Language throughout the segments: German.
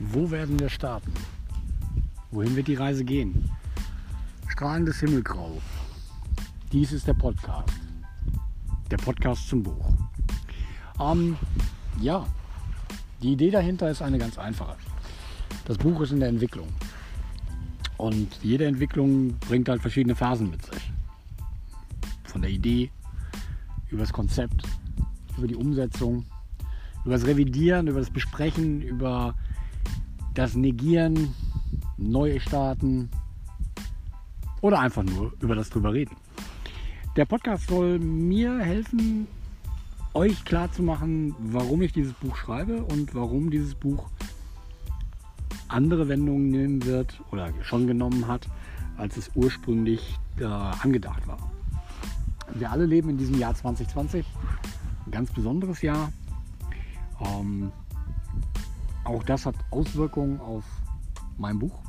Wo werden wir starten? Wohin wird die Reise gehen? Strahlendes Himmelgrau. Dies ist der Podcast. Der Podcast zum Buch. Ähm, ja, die Idee dahinter ist eine ganz einfache. Das Buch ist in der Entwicklung. Und jede Entwicklung bringt halt verschiedene Phasen mit sich. Von der Idee über das Konzept, über die Umsetzung, über das Revidieren, über das Besprechen, über das Negieren, neue starten oder einfach nur über das drüber reden. Der Podcast soll mir helfen, euch klarzumachen, warum ich dieses Buch schreibe und warum dieses Buch andere Wendungen nehmen wird oder schon genommen hat, als es ursprünglich äh, angedacht war. Wir alle leben in diesem Jahr 2020, ein ganz besonderes Jahr. Ähm, auch das hat Auswirkungen auf mein Buch.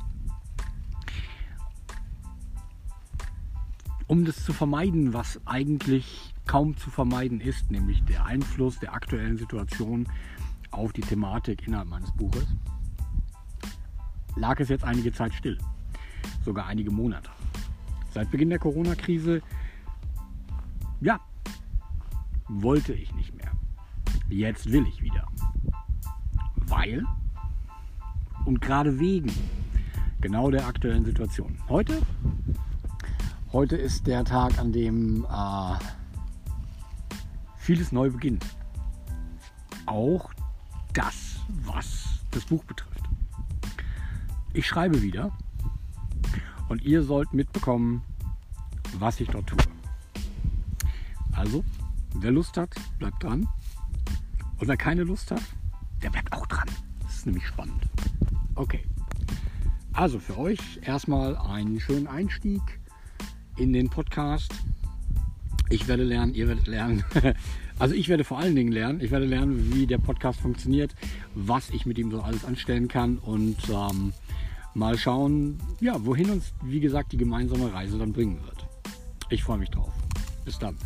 Um das zu vermeiden, was eigentlich kaum zu vermeiden ist, nämlich der Einfluss der aktuellen Situation auf die Thematik innerhalb meines Buches, lag es jetzt einige Zeit still, sogar einige Monate. Seit Beginn der Corona-Krise, ja, wollte ich nicht mehr. Jetzt will ich wieder. Weil und gerade wegen genau der aktuellen Situation. Heute, heute ist der Tag, an dem äh, vieles neu beginnt. Auch das, was das Buch betrifft. Ich schreibe wieder und ihr sollt mitbekommen, was ich dort tue. Also, wer Lust hat, bleibt dran. Und wer keine Lust hat, der bleibt auch ist nämlich spannend. Okay. Also für euch erstmal einen schönen Einstieg in den Podcast. Ich werde lernen, ihr werdet lernen. Also ich werde vor allen Dingen lernen. Ich werde lernen, wie der Podcast funktioniert, was ich mit ihm so alles anstellen kann und ähm, mal schauen, ja, wohin uns, wie gesagt, die gemeinsame Reise dann bringen wird. Ich freue mich drauf. Bis dann.